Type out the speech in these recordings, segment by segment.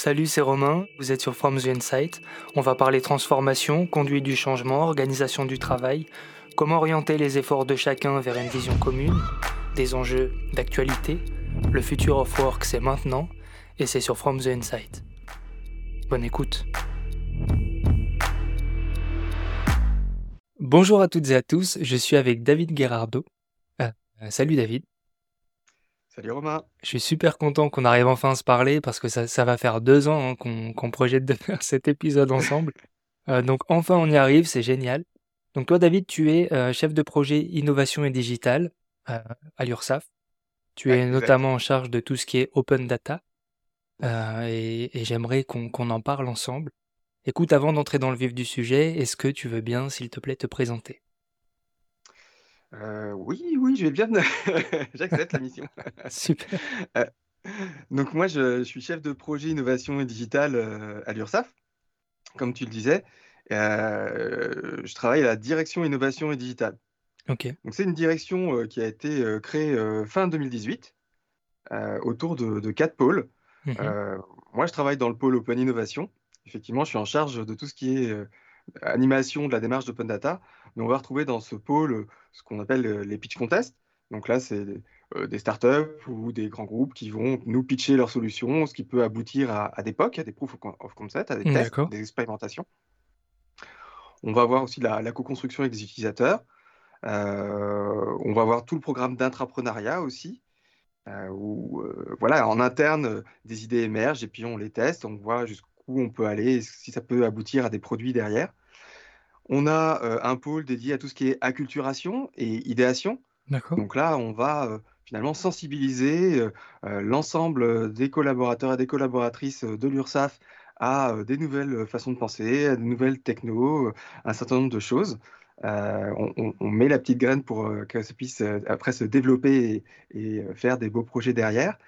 Salut, c'est Romain, vous êtes sur From the Insight. On va parler transformation, conduite du changement, organisation du travail, comment orienter les efforts de chacun vers une vision commune, des enjeux d'actualité. Le future of work, c'est maintenant, et c'est sur From the Insight. Bonne écoute. Bonjour à toutes et à tous, je suis avec David Guerrardo. Euh, euh, salut David. Salut Romain. Je suis super content qu'on arrive enfin à se parler parce que ça, ça va faire deux ans hein, qu'on projette de faire cet épisode ensemble. Euh, donc enfin on y arrive, c'est génial. Donc toi David, tu es euh, chef de projet innovation et digital euh, à l'URSSAF. Tu es notamment en charge de tout ce qui est open data et, et j'aimerais qu'on qu'on en parle ensemble. Écoute, avant d'entrer dans le vif du sujet, est-ce que tu veux bien, s'il te plaît, te présenter? Euh, oui, oui, je vais bien. J'accepte la mission. Super. Euh, donc moi, je, je suis chef de projet innovation et digital euh, à l'URSSAF, comme tu le disais. Je travaille à la direction innovation et digital. Ok. Donc c'est une direction qui a été créée fin 2018 euh, autour de, de quatre pôles. Euh, moi, je travaille dans le pôle Open Innovation. Effectivement, je suis en charge de tout ce qui est animation de la démarche d'Open Data. Mais on va retrouver dans ce pôle euh, ce qu'on appelle euh, les pitch contests. Donc là, c'est euh, des startups ou des grands groupes qui vont nous pitcher leurs solutions, ce qui peut aboutir à, à des POC, à des proof of concept, à des tests, D'accord. des expérimentations. On va voir aussi la, la co-construction avec des utilisateurs. Euh, on va voir tout le programme d'intrapreneuriat aussi euh, où euh, voilà, en interne, des idées émergent et puis on les teste, on voit jusqu'où on peut aller, si ça peut aboutir à des produits derrière. On a euh, un pôle dédié à tout ce qui est acculturation et idéation. Donc là, on va euh, finalement sensibiliser euh, l'ensemble des collaborateurs et des collaboratrices de l'URSSAF à des nouvelles façons de penser, à de nouvelles technos, euh, un certain nombre de choses. On, on- on met la petite graine pour que ça puisse après se développer et, et, faire des beaux projets derrière.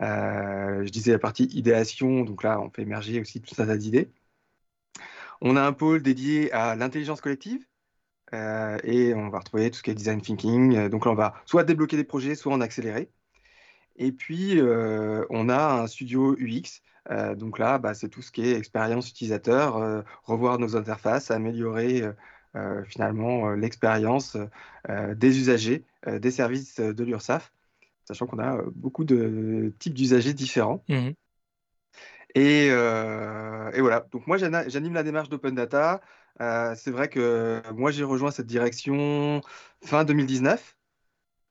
Je disais la partie idéation, donc là, on fait émerger aussi tout un tas d'idées. On a un pôle dédié à l'intelligence collective. Euh, et on va retrouver tout ce qui est design thinking. Euh, Donc là, on va soit débloquer des projets, soit en accélérer. Et puis, euh, on a un studio UX. Donc là, bah, c'est tout ce qui est expérience utilisateur, revoir nos interfaces, améliorer finalement l'expérience des usagers, des services de l'URSSAF, sachant qu'on a beaucoup de types d'usagers différents. Mhm. Et, euh, et voilà, donc moi j'anime la démarche d'Open Data. Euh, c'est vrai que moi j'ai rejoint cette direction fin 2019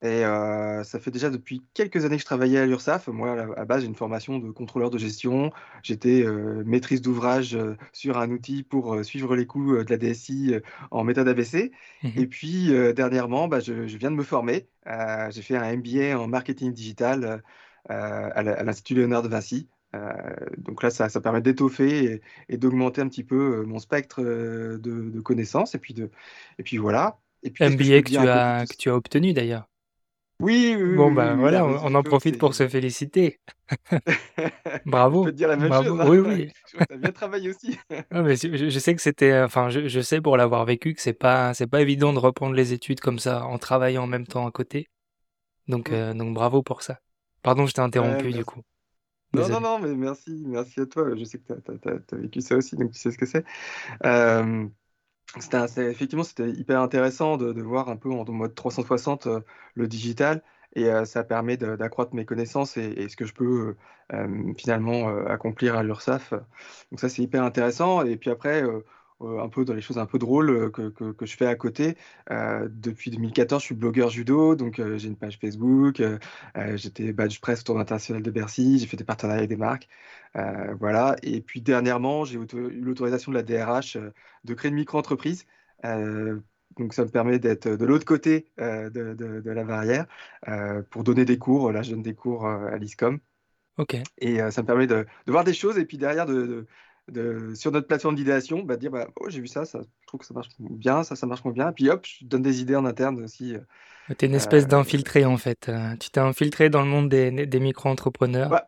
et euh, ça fait déjà depuis quelques années que je travaillais à l'URSSAF. Moi à base j'ai une formation de contrôleur de gestion. J'étais euh, maîtrise d'ouvrage euh, sur un outil pour suivre les coûts de la DSI en méthode ABC. Mhm. Et puis dernièrement, bah, je, je viens de me former. J'ai fait un MBA en marketing digital à l'Institut Léonard de Vinci. Euh, donc là, ça, ça permet d'étoffer et, et d'augmenter un petit peu euh, mon spectre euh, de, de connaissances. Et puis, de, et puis voilà. Et puis, que je MBA que dire tu as, que tu as obtenu d'ailleurs. Oui, oui, Bon, oui, bah oui, voilà, on, en profite pour se féliciter. Je Bravo, peux te dire la même bravo. chose, hein. Oui, oui. Je que t'as bien travaillé aussi. Ah, mais je, je sais que c'était, enfin, je, je sais pour l'avoir vécu que c'est pas, c'est pas évident de reprendre les études comme ça en travaillant en même temps à côté. Donc, euh, donc bravo pour ça. Pardon, je t'ai Ouais, interrompu du coup. Non, non, non, mais merci, merci à toi. Je sais que tu as, vécu ça aussi, donc tu sais ce que c'est. Euh, effectivement, c'était hyper intéressant de, de voir un peu en mode 360 euh, le digital et euh, ça permet d'accroître mes connaissances et, et ce que je peux finalement accomplir à l'URSSAF. Donc ça, c'est hyper intéressant. Et puis après, un peu dans les choses un peu drôles euh, que, que- que je fais à côté. euh, depuis 2014, je suis blogueur judo, donc euh, j'ai une page Facebook. euh, euh, j'étais badge presse au Tour international de Bercy. J'ai fait des partenariats avec des marques. Euh, voilà. Et puis dernièrement, j'ai eu l'autorisation de la DRH euh, de créer une micro-entreprise. Euh, donc ça me permet d'être de l'autre côté euh, de, de- de la barrière euh, pour donner des cours. Là, je donne des cours euh, à l'ISCOM. Ok. Et euh, ça me permet de, de voir des choses et puis derrière, de, de- sur notre plateforme d'idéation, bah, dire bah, oh, j'ai vu ça, ça, je trouve que ça marche bien, ça, ça marche moins bien. Et puis hop, je donne des idées en interne aussi. euh, T'es une espèce euh, d'infiltré en fait. Euh, tu t'es infiltré dans le monde des, des micro-entrepreneurs. bah,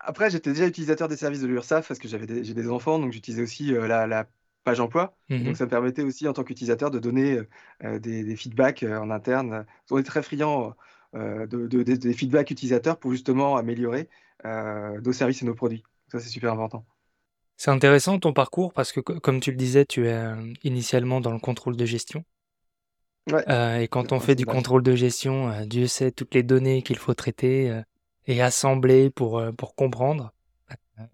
après, j'étais déjà utilisateur des services de l'URSSAF parce que j'avais des- j'ai des enfants, donc j'utilisais aussi euh, la, la page emploi. Mhm. donc ça me permettait aussi en tant qu'utilisateur de donner des, des feedbacks en interne. On est très friand de, de- de- des feedbacks utilisateurs pour justement améliorer nos services et nos produits. Ça, c'est super important. C'est intéressant ton parcours parce que, comme tu le disais, tu es euh, initialement dans le contrôle de gestion. Ouais. Euh, et quand on fait du contrôle de gestion, euh, Dieu sait toutes les données qu'il faut traiter et assembler pour, pour comprendre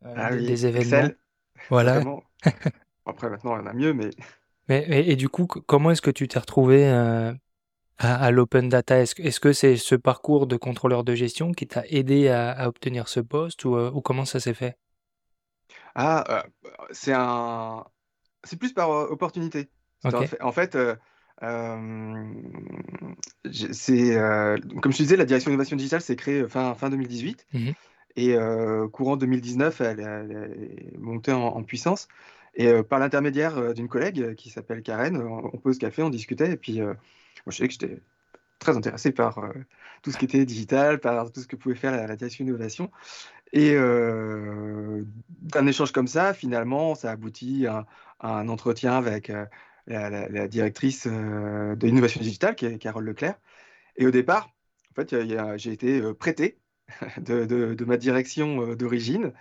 ah des événements. Voilà. Après, maintenant, on a mieux, mais. mais et, du coup, comment est-ce que tu t'es retrouvé à, à l'open data? Est-ce est -ce que c'est ce parcours de contrôleur de gestion qui t'a aidé à, à, obtenir ce poste ou, ou comment ça s'est fait? Ah, euh, c'est un c'est plus par, euh, opportunité. en fait, euh, c'est, comme je te disais, la direction innovation digitale s'est créée, fin fin 2018 mmh. Et courant 2019, elle est montée en puissance. Et par l'intermédiaire, d'une collègue, qui s'appelle Karen, on on pose café, on discutait. Et puis, moi je savais que j'étais très intéressé par, tout ce qui était digital, par tout ce que pouvait faire la la direction innovation et d'un échange comme ça, finalement, ça aboutit à, un entretien avec la, directrice de l'innovation digitale, qui est Carole Leclerc. Et au départ, en fait, j'ai été prêté de, ma direction d'origine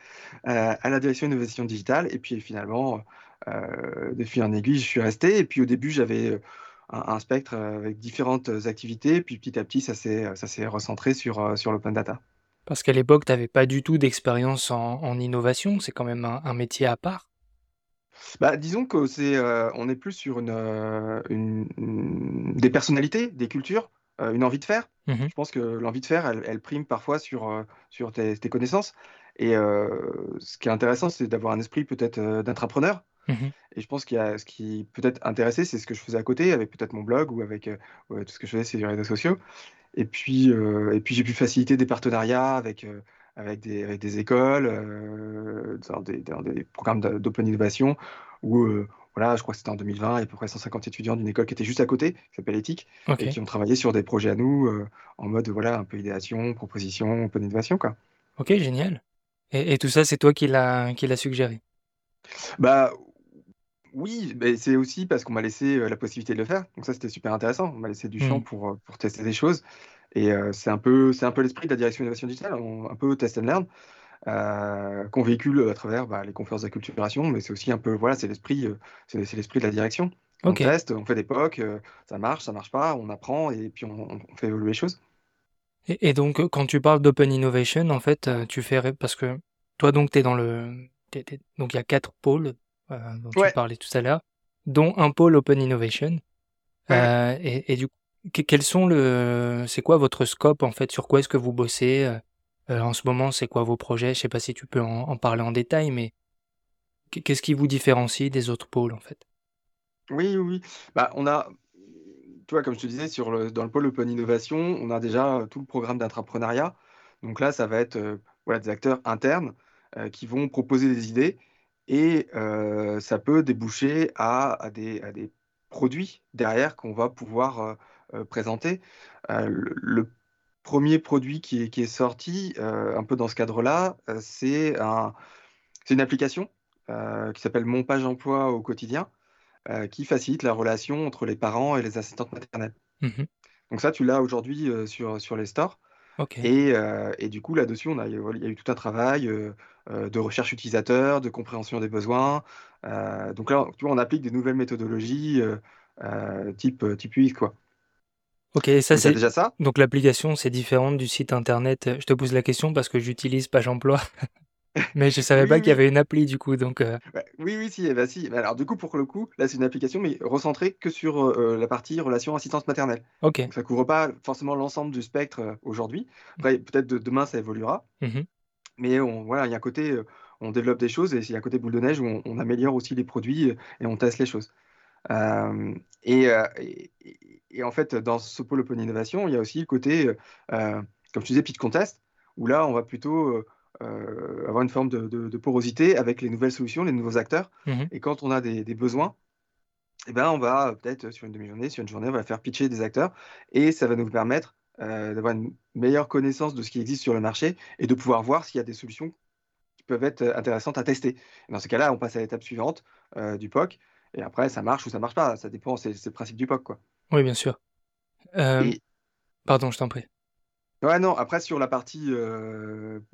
à la direction d'innovation digitale. Et puis finalement, de fil en aiguille, je suis resté. Et puis au début, j'avais un, spectre avec différentes activités. Puis petit à petit, ça s'est recentré sur, sur l'open data. Parce qu'à l'époque, tu n'avais pas du tout d'expérience en, innovation, c'est quand même un, métier à part. Bah, disons que c'est, euh, on est plus sur une, euh, des personnalités, des cultures, euh, une envie de faire. Mmh Je pense que l'envie de faire, elle, prime parfois sur, sur tes, connaissances. Et ce qui est intéressant, c'est d'avoir un esprit peut-être d'entrepreneur. Mmh et je pense qu'il y a ce qui peut être intéressé, c'est ce que je faisais à côté, avec peut-être mon blog ou avec tout ce que je faisais sur les réseaux sociaux. Et puis, euh, et puis j'ai pu faciliter des partenariats avec, euh, avec, des, avec des écoles, euh, dans, des, dans, des, programmes d'open innovation, où, voilà, je crois que c'était en 2020, il y a à peu près 150 étudiants d'une école qui était juste à côté, qui s'appelle Éthique, et qui ont travaillé sur des projets à nous, en mode, voilà, un peu idéation, proposition, open innovation, quoi. Ok, génial. Et, et tout ça, c'est toi qui l'as suggéré? Bah oui, mais c'est aussi parce qu'on m'a laissé la possibilité de le faire. Donc ça, c'était super intéressant. On m'a laissé du champ mmh. pour, pour tester des choses. Et c'est un peu, c'est un peu l'esprit de la direction innovation digitale, un peu test and learn, qu'on véhicule à travers bah, les conférences d'acculturation, mais c'est aussi un peu, voilà, c'est l'esprit, c'est l'esprit de la direction. On teste, on fait des POC, ça marche, ça marche pas, on apprend et puis on, fait évoluer les choses. Et, donc, quand tu parles d'open innovation, en fait, tu fais, parce que toi, donc, tu es dans le, donc il y a quatre pôles euh, dont tu parlais tout à l'heure, dont un pôle Open Innovation. Euh, et, du coup, quels sont le, c'est quoi votre scope en fait? Sur quoi est-ce que vous bossez? Euh, En ce moment, c'est quoi vos projets? Je sais pas si tu peux en, parler en détail, mais qu'est-ce qui vous différencie des autres pôles en fait? Oui, oui, Bah, on a, tu vois, comme je te disais, sur le, dans le pôle Open Innovation, on a déjà tout le programme d'entrepreneuriat. Donc là, ça va être voilà, des acteurs internes qui vont proposer des idées et ça peut déboucher à, des, produits derrière qu'on va pouvoir présenter. Le, premier produit qui est, sorti, un peu dans ce cadre-là, c'est une application qui s'appelle Mon Page Emploi au quotidien, qui facilite la relation entre les parents et les assistantes maternelles. Mmh Donc ça, tu l'as aujourd'hui sur, sur les stores. Et, et, du coup, là-dessus, il y a eu tout un travail euh, de recherche utilisateur, de compréhension des besoins. Euh, donc là, tu vois, on applique des nouvelles méthodologies euh, type, type UX, quoi. Ok, ça c'est déjà ça? Donc l'application c'est différente du site internet? Je te pose la question parce que j'utilise Page Emploi, mais je savais pas qu'il y avait une appli du coup. Donc oui, oui, si, bah, si. Alors du coup pour le coup, là c'est une application mais recentrée que sur la partie relation assistance maternelle. Ok. Donc, ça couvre pas forcément l'ensemble du spectre aujourd'hui. Après peut-être demain ça évoluera. Mmh mais on, voilà, il y a un côté, on développe des choses et il y a un côté boule de neige où on, améliore aussi les produits et on teste les choses. et, et, en fait, dans ce pôle Open Innovation, il y a aussi le côté, comme tu disais, pitch contest, où là, on va plutôt avoir une forme de, porosité avec les nouvelles solutions, les nouveaux acteurs. Mmh et quand on a des, besoins, eh ben, on va peut-être sur une demi-journée, sur une journée, on va faire pitcher des acteurs et ça va nous permettre euh, d'avoir une meilleure connaissance de ce qui existe sur le marché et de pouvoir voir s'il y a des solutions qui peuvent être euh, intéressantes à tester. dans ce cas-là, on passe à l'étape suivante euh, du POC. Et après, ça marche ou ça marche pas. Ça dépend, c'est le principe du POC. Quoi. Oui, bien sûr. Pardon, je t'en prie. Ouais, non, après, sur la partie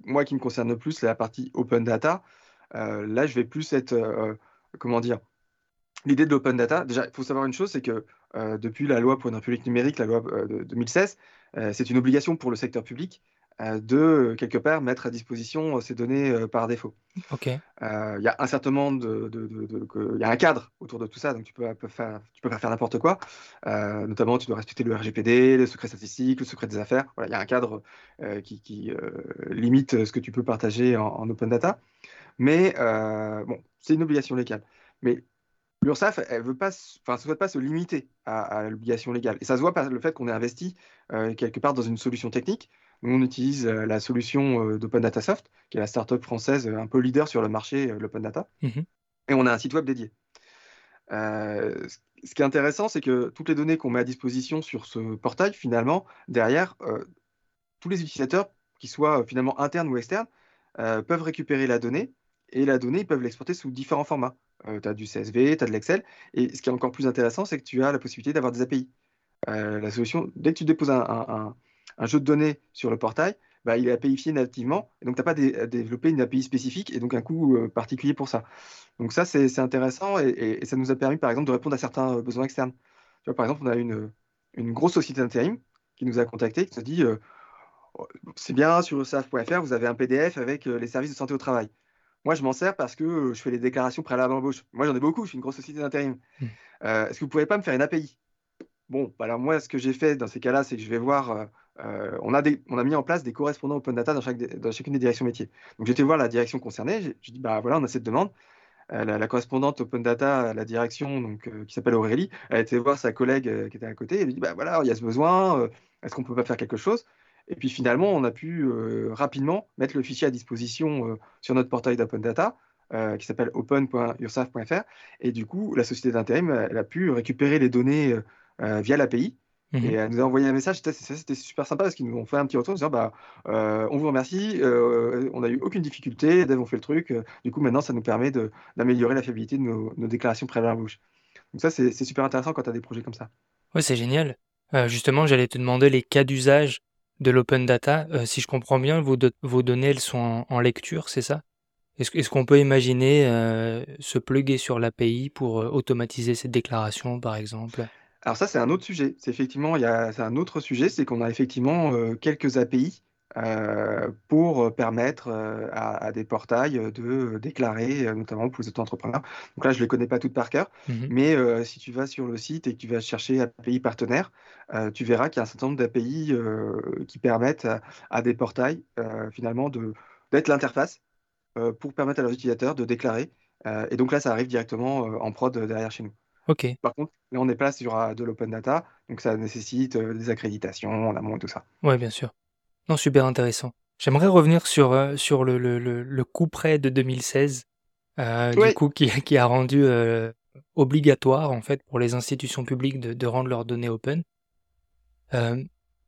moi qui me concerne le plus, la partie open data. là, je vais plus être, comment dire, l'idée de l'open data. Déjà, il faut savoir une chose, c'est que depuis la loi pour une république numérique, la loi de 2016, c'est une obligation pour le secteur public de quelque part mettre à disposition ces données par défaut. Ok. Il y a un certain nombre de, y a un cadre autour de tout ça, donc tu peux, faire, tu peux pas faire n'importe quoi. notamment, tu dois respecter le RGPD, le secret statistique, le secret des affaires. Voilà, il y a un cadre qui, limite ce que tu peux partager en, open data. Mais bon, c'est une obligation légale. Mais L'URSSAF, elle veut pas, enfin, ne souhaite pas se limiter à, l'obligation légale. Et ça se voit par le fait qu'on ait investi quelque part dans une solution technique nous, on utilise euh, la solution euh, d'Open Data Soft, qui est la startup française euh, un peu leader sur le marché de l'open data. Mhm. Et on a un site web dédié. ce qui est intéressant, c'est que toutes les données qu'on met à disposition sur ce portail, finalement, derrière, tous les utilisateurs, qu'ils soient finalement internes ou externes, peuvent récupérer la donnée et la donnée, ils peuvent l'exporter sous différents formats. tu as du CSV, tu as de l'Excel. Et ce qui est encore plus intéressant, c'est que tu as la possibilité d'avoir des API. la solution, dès que tu déposes un, un jeu de données sur le portail, bah, il est APIfié nativement, et donc tu n'as pas développé une API spécifique, et donc un coût euh, particulier pour ça. Donc ça, c'est intéressant, et, ça nous a permis, par exemple, de répondre à certains euh, besoins externes. Tu vois, par exemple, on a une, une grosse société d'intérim qui nous a contacté, qui nous a dit, euh, oh, c'est bien, sur saf.fr, vous avez un PDF avec les services de santé au travail. Moi, je m'en sers parce que je fais les déclarations préalables d'embauche. Moi, j'en ai beaucoup, je suis une grosse société d'intérim. Hmm. Est-ce que vous ne pouvez pas me faire une API Bon, bah, alors moi, ce que j'ai fait dans ces cas-là, c'est que je vais voir euh, on, a mis en place des correspondants open data dans, chacune des directions métiers. Donc j'étais voir la direction concernée, j'ai dit bah voilà, on a cette demande. Euh, la, correspondante open data à la direction donc, euh, qui s'appelle Aurélie, elle a été voir sa collègue qui était à côté, elle lui dit bah voilà, il y a ce besoin, est-ce qu'on peut pas faire quelque chose? Et puis finalement, on a pu rapidement mettre le fichier à disposition sur notre portail d'open data. qui s'appelle open.ursaf.fr et du coup la société d'intérim elle a pu récupérer les données via l'API et mhm. elle nous a envoyé un message, c'était super sympa parce qu'ils nous ont fait un petit retour en disant bah, euh, on vous remercie, euh, on n'a eu aucune difficulté, Dev ont fait le truc, euh, du coup maintenant ça nous permet d'améliorer la fiabilité de nos, déclarations préalables bouche. Donc ça c'est super intéressant quand tu as des projets comme ça. Oui, c'est génial. justement, j'allais te demander les cas d'usage de l'open data. si je comprends bien, vos, vos données elles sont en, lecture, c'est ça? Est-ce qu'on peut imaginer se plugger sur l'API pour automatiser cette déclaration par exemple? Alors ça, c'est un autre sujet. C'est effectivement, il y a, c'est un autre sujet, c'est qu'on a effectivement euh, quelques API euh, pour permettre euh, à, des portails de déclarer, notamment pour les auto-entrepreneurs. Donc là, je ne les connais pas toutes par cœur, mmh mais si tu vas sur le site et que tu vas chercher API partenaires, tu verras qu'il y a un certain nombre d'API qui permettent à, des portails finalement de, d'être l'interface pour permettre à leurs utilisateurs de déclarer. et donc là, ça arrive directement en prod derrière chez nous. Par contre, là, on est pas sur euh, de l'open data, donc ça nécessite euh, des accréditations en amont et tout ça. Oui, bien sûr. Non, super intéressant. J'aimerais revenir sur, euh, sur le, le, le, coup près de 2016, du coup, qui, qui a rendu obligatoire, en fait, pour les institutions publiques de, de rendre leurs données open.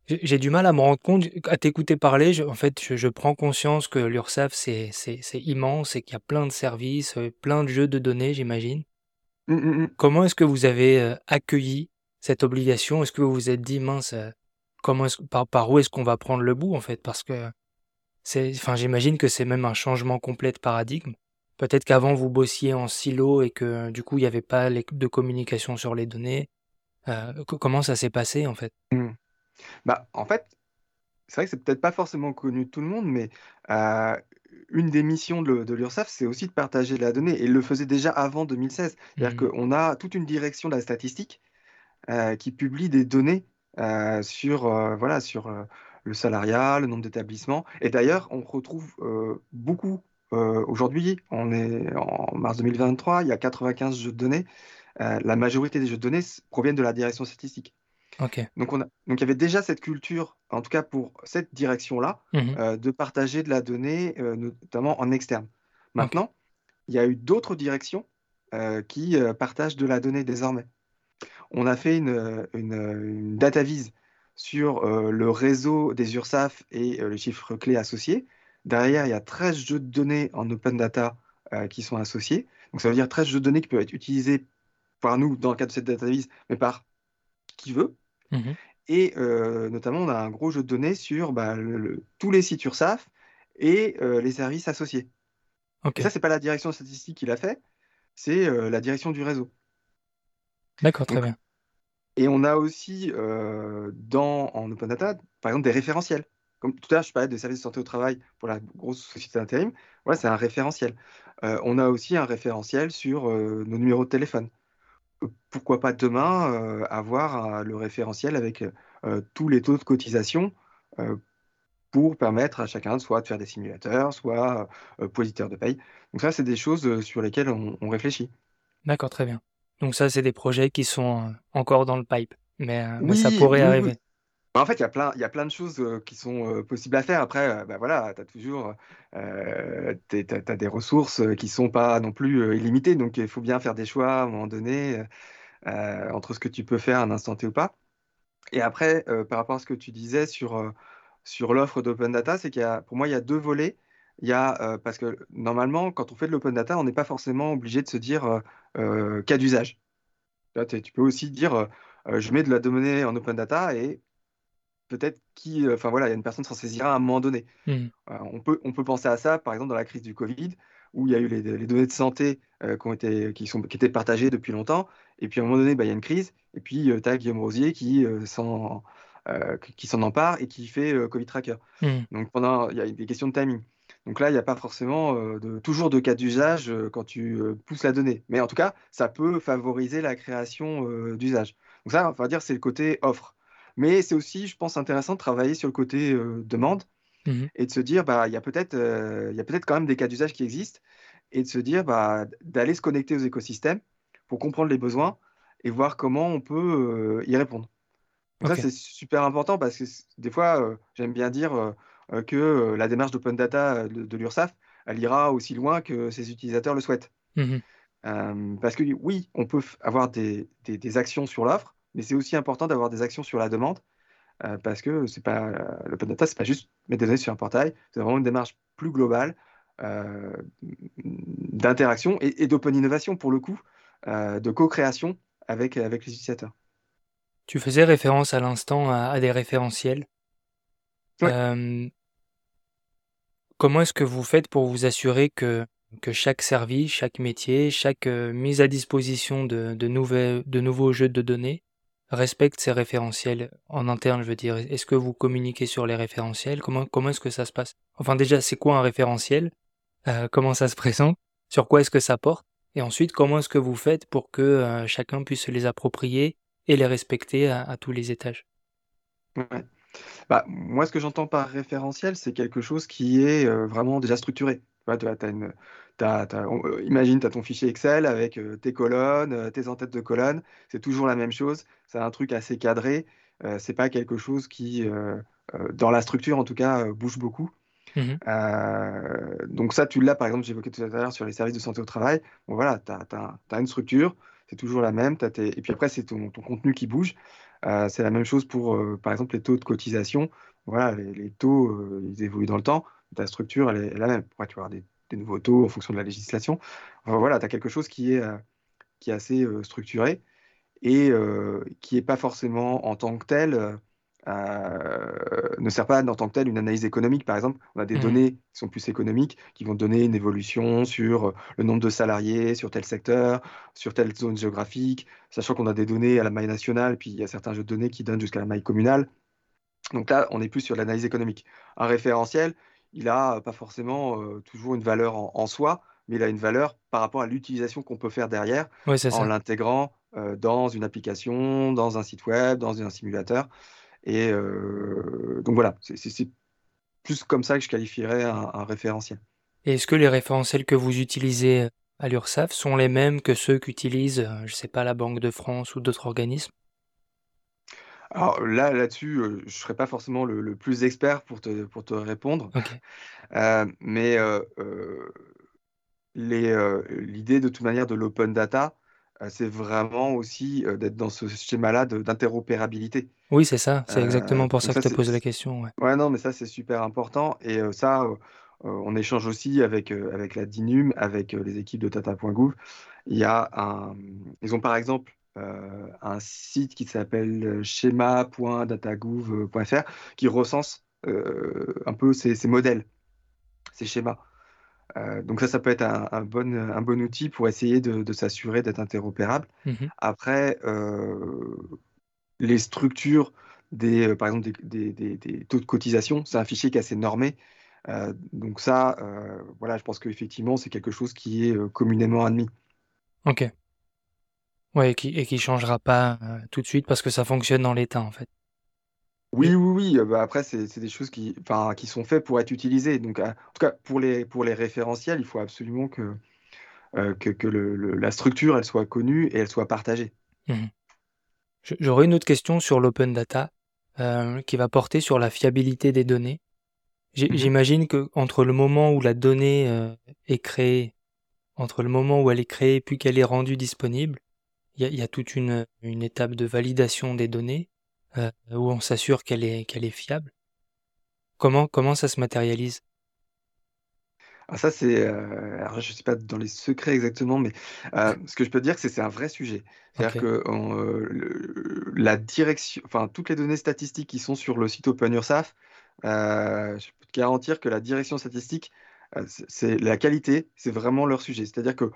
j'ai du mal à me rendre compte, à t'écouter parler, en fait, je, je, prends conscience que l'URSSAF, c'est immense et qu'il y a plein de services, plein de jeux de données, j'imagine. Mmh, mmh, mmh. Comment est-ce que vous avez euh, accueilli cette obligation? Est-ce que vous vous êtes dit, mince, euh, comment par, par où est-ce qu'on va prendre le bout en fait? Parce que c'est, enfin, j'imagine que c'est même un changement complet de paradigme. Peut-être qu'avant vous bossiez en silo et que du coup il n'y avait pas de communication sur les données. Euh, comment ça s'est passé en fait? Bah, en fait, c'est vrai que c'est peut-être pas forcément connu de tout le monde, mais une des missions de, l'URSSAF, c'est aussi de partager la donnée. Et il le faisait déjà avant 2016. C'est-à-dire mmh. qu'on a toute une direction de la statistique euh, qui publie des données euh, sur, euh, voilà, sur le salariat, le nombre d'établissements. Et d'ailleurs, on retrouve beaucoup. Aujourd'hui, on est en mars 2023, il y a 95 jeux de données. la majorité des jeux de données proviennent de la direction statistique. Donc, on a, donc il y avait déjà cette culture, en tout cas pour cette direction-là, mmh euh, de partager de la donnée, euh, notamment en externe. Maintenant, il y a eu d'autres directions euh, qui partagent de la donnée désormais. On a fait une, une, data vise sur le réseau des URSAF et les chiffres clés associés. Derrière, il y a 13 jeux de données en open data qui sont associés. Donc ça veut dire 13 jeux de données qui peuvent être utilisés par nous dans le cadre de cette data vise, mais par qui veut. Mmh et euh, notamment, on a un gros jeu de données sur bah, tous les sites URSAF et les services associés. Ok. Et ça, c'est pas la direction statistique qui l'a fait, c'est la direction du réseau. D'accord, très Donc, bien. et on a aussi dans, en open data, par exemple, des référentiels. Comme tout à l'heure, je parlais des services de santé au travail pour la grosse société d'intérim. Voilà, c'est un référentiel. on a aussi un référentiel sur nos numéros de téléphone pourquoi pas demain avoir le référentiel avec tous les taux de cotisation pour permettre à chacun soit de faire des simulateurs, soit positeur de paye. Donc ça, c'est des choses sur lesquelles on, réfléchit. D'accord, très bien. Donc ça, c'est des projets qui sont encore dans le pipe, mais, ça pourrait oui. arriver. En fait, il y a plein, de choses qui sont possibles à faire. Après, bah voilà, tu as toujours des ressources qui sont pas non plus illimitées. Donc, il faut bien faire des choix à un moment donné entre ce que tu peux faire à un instant T ou pas. Et après, par rapport à ce que tu disais sur, sur l'offre d'open data, c'est qu'il y a, pour moi, il y a deux volets. Il y a, parce que normalement, quand on fait de l'open data, on n'est pas forcément obligé de se dire cas d'usage. Tu peux aussi dire, je mets de la donnée en open data et peut-être qui, enfin voilà, il y a une personne qui s'en saisira à un moment donné. Hmm. Euh, on peut, on peut penser à ça, par exemple, dans la crise du Covid, où il y a eu les, les données de santé euh, qui, ont été, qui, sont, qui étaient partagées depuis longtemps, et puis à un moment donné, bah, il y a une crise, et puis tu as Guillaume Rosier qui euh, s'en euh, empare et qui fait euh, Covid Tracker. Hmm. Donc pendant, il y a des questions de timing. Donc là, il n'y a pas forcément euh, de, toujours de cas d'usage euh, quand tu euh, pousses la donnée. Mais en tout cas, ça peut favoriser la création euh, d'usage. Donc ça, on va dire, c'est le côté offre. Mais c'est aussi, je pense, intéressant de travailler sur le côté euh, demande Mhm. et de se dire, bah, il y a peut-être euh, il y a peut-être quand même des cas d'usage qui existent et de se dire, bah, d'aller se connecter aux écosystèmes pour comprendre les besoins et voir comment on peut euh, y répondre. Ça, c'est super important parce que des fois, j'aime bien dire que la démarche d'open data de, de l'URSSAF, elle ira aussi loin que ses utilisateurs le souhaitent. Mhm. Euh, parce que oui, on peut avoir des, des- des actions sur l'offre, mais c'est aussi important d'avoir des actions sur la demande, euh, parce que c'est pas euh, l'open data, c'est pas juste mettre des données sur un portail, c'est vraiment une démarche plus globale euh, d'interaction et, et d'open innovation pour le coup, euh, de co-création avec, avec les utilisateurs. Tu faisais référence à l'instant à, à des référentiels. Ouais. Comment est-ce que vous faites pour vous assurer que, que chaque service, chaque métier, chaque euh, mise à disposition de, de, nouvelles, de nouveaux jeux de données respecte ces référentiels en interne, je veux dire. Est-ce que vous communiquez sur les référentiels? Comment, comment est-ce que ça se passe? Enfin déjà, c'est quoi un référentiel? Euh, Comment ça se présente? Sur quoi est-ce que ça porte? Et ensuite, comment est-ce que vous faites pour que euh, chacun puisse se les approprier et les respecter à, tous les étages? Bah, moi, ce que j'entends par référentiel, c'est quelque chose qui est euh, vraiment déjà structuré. Tu vois, tu as- on- euh, imagine, tu as ton fichier Excel avec euh, tes colonnes, euh, tes en-têtes de colonnes. C'est toujours la même chose. C'est un truc assez cadré. Euh, c'est pas quelque chose qui, euh, dans la structure en tout cas, bouge beaucoup. Euh, donc ça, tu l'as, par exemple, j'évoquais tout à l'heure sur les services de santé au travail. Bon, voilà, tu as, une structure, c'est toujours la même. t'as tes- Et puis après, c'est ton, ton contenu qui bouge. Euh, c'est la même chose pour, euh, par exemple, les taux de cotisation. Voilà, les, les taux, ils évoluent dans le temps. Ta structure, elle est, elle est la même. Après, tu vas avoir des, des nouveaux taux en fonction de la législation. Enfin, voilà, tu as quelque chose qui est, euh, qui est assez euh, structuré et euh, qui n'est pas forcément en tant que tel, euh, ne sert pas en tant que tel une analyse économique. Par exemple, on a des Mhm. données qui sont plus économiques, qui vont donner une évolution sur le nombre de salariés, sur tel secteur, sur telle zone géographique, sachant qu'on a des données à la maille nationale, puis il y a certains jeux de données qui donnent jusqu'à la maille communale. Donc là, on est plus sur l'analyse économique. Un référentiel, il a pas forcément euh, toujours une valeur en, en soi, mais il a une valeur par rapport à l'utilisation qu'on peut faire derrière en l'intégrant euh, dans une application, dans un site web, dans un simulateur. Et euh, donc voilà, c'est- plus comme ça que je qualifierais un, un référentiel. Est-ce que les référentiels que vous utilisez à l'URSSAF sont les mêmes que ceux qu'utilise, je sais pas, la Banque de France ou d'autres organismes? Alors là, là-dessus, euh, je ne serais pas forcément le, le plus expert pour te, pour te répondre. Euh, mais l'idée de toute manière de l'open data, c'est vraiment aussi d'être dans ce schéma-là d'interopérabilité. Oui, c'est ça. C'est exactement pour ça que je te c'est, pose la question. Ouais. ouais, non, mais ça, c'est super important. Et ça, on échange aussi avec, avec la DINUM, avec les équipes de Tata.gouv. Il y a un, ils ont par exemple un site qui s'appelle schéma.datagouv.fr qui recense euh, un peu ces, ces modèles. ces schémas. donc ça, ça peut être un, bon, un bon outil pour essayer de, s'assurer d'être interopérable. Mmh Après, les structures des, par exemple, des, des, taux de cotisation, c'est un fichier qui est assez normé. donc ça, voilà, je pense qu'effectivement, c'est quelque chose qui est communément admis. Ok. Ouais, et qui, et qui changera pas tout de suite parce que ça fonctionne dans l'état, en fait. Oui, oui, oui. Bah après, c'est des choses qui, enfin, qui sont faites pour être utilisées. Donc, en tout cas, pour les, pour les référentiels, il faut absolument que, que, que le, la structure elle soit connue et elle soit partagée. Mmh j'aurais une autre question sur l'open data qui va porter sur la fiabilité des données. Mmh j'imagine que entre le moment où la donnée est créée, entre le moment où elle est créée puis qu'elle est rendue disponible, il y, a, toute une, une, étape de validation des données euh, où on s'assure qu'elle est, qu'elle est fiable. Comment, comment ça se matérialise? Ah, ça, c'est. Euh, alors, je ne sais pas dans les secrets exactement, mais euh, ce que je peux te dire, c'est que c'est un vrai sujet. C'est-à-dire que la direction, enfin, toutes les données statistiques qui sont sur le site OpenUrsaf, je peux te garantir que la direction statistique, c'est la qualité, c'est vraiment leur sujet. C'est-à-dire que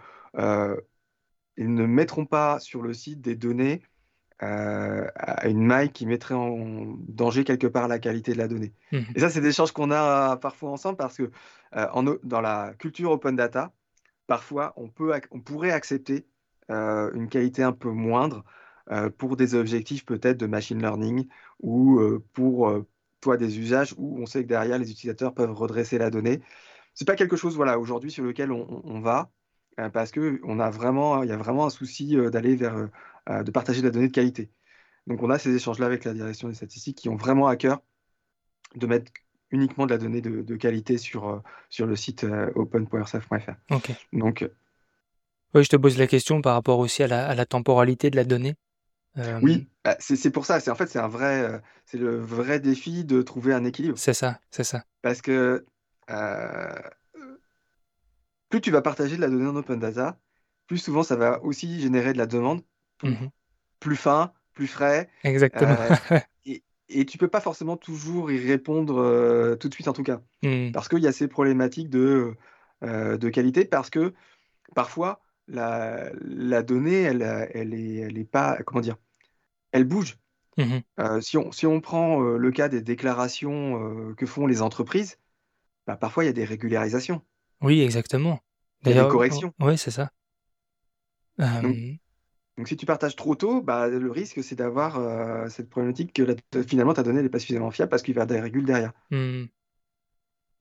ils ne mettront pas sur le site des données euh, à une maille qui mettrait en danger quelque part la qualité de la donnée. Mmh. Et ça, c'est des échanges qu'on a parfois ensemble parce que euh, en, dans la culture open data, parfois, on, peut, on pourrait accepter euh, une qualité un peu moindre pour des objectifs peut-être de machine learning ou pour toi des usages où on sait que derrière les utilisateurs peuvent redresser la donnée. C'est pas quelque chose voilà aujourd'hui sur lequel on, on va. Euh, parce qu'il a vraiment, il y a vraiment un souci euh, d'aller vers, euh, de partager de la donnée de qualité. Donc on a ces échanges-là avec la direction des statistiques qui ont vraiment à cœur de mettre uniquement de la donnée de, qualité sur, sur le site open.saf.fr. Ok. Donc, oui, je te pose la question par rapport aussi à la, à la temporalité de la donnée. Oui, bah, c'est pour ça. C'est en fait c'est un vrai, c'est le vrai défi de trouver un équilibre. C'est ça, c'est ça. Parce que plus tu vas partager de la donnée en open data, plus souvent ça va aussi générer de la demande, mmh plus fin, plus frais. Exactement. Euh, et, et, tu peux pas forcément toujours y répondre euh, tout de suite en tout cas, mmh. parce qu'il y a ces problématiques de, euh, de qualité, parce que parfois la, la donnée, elle, elle, est, elle est pas, comment dire, elle bouge. Mmh si, on, si on prend le cas des déclarations que font les entreprises, bah, parfois il y a des régularisations. Oui, exactement. Il y a des corrections. Oui, c'est ça. Donc, si tu partages trop tôt, bah, le risque, c'est d'avoir euh, cette problématique que finalement ta donnée n'est pas suffisamment fiable parce qu'il va y avoir des régules derrière. Mmh.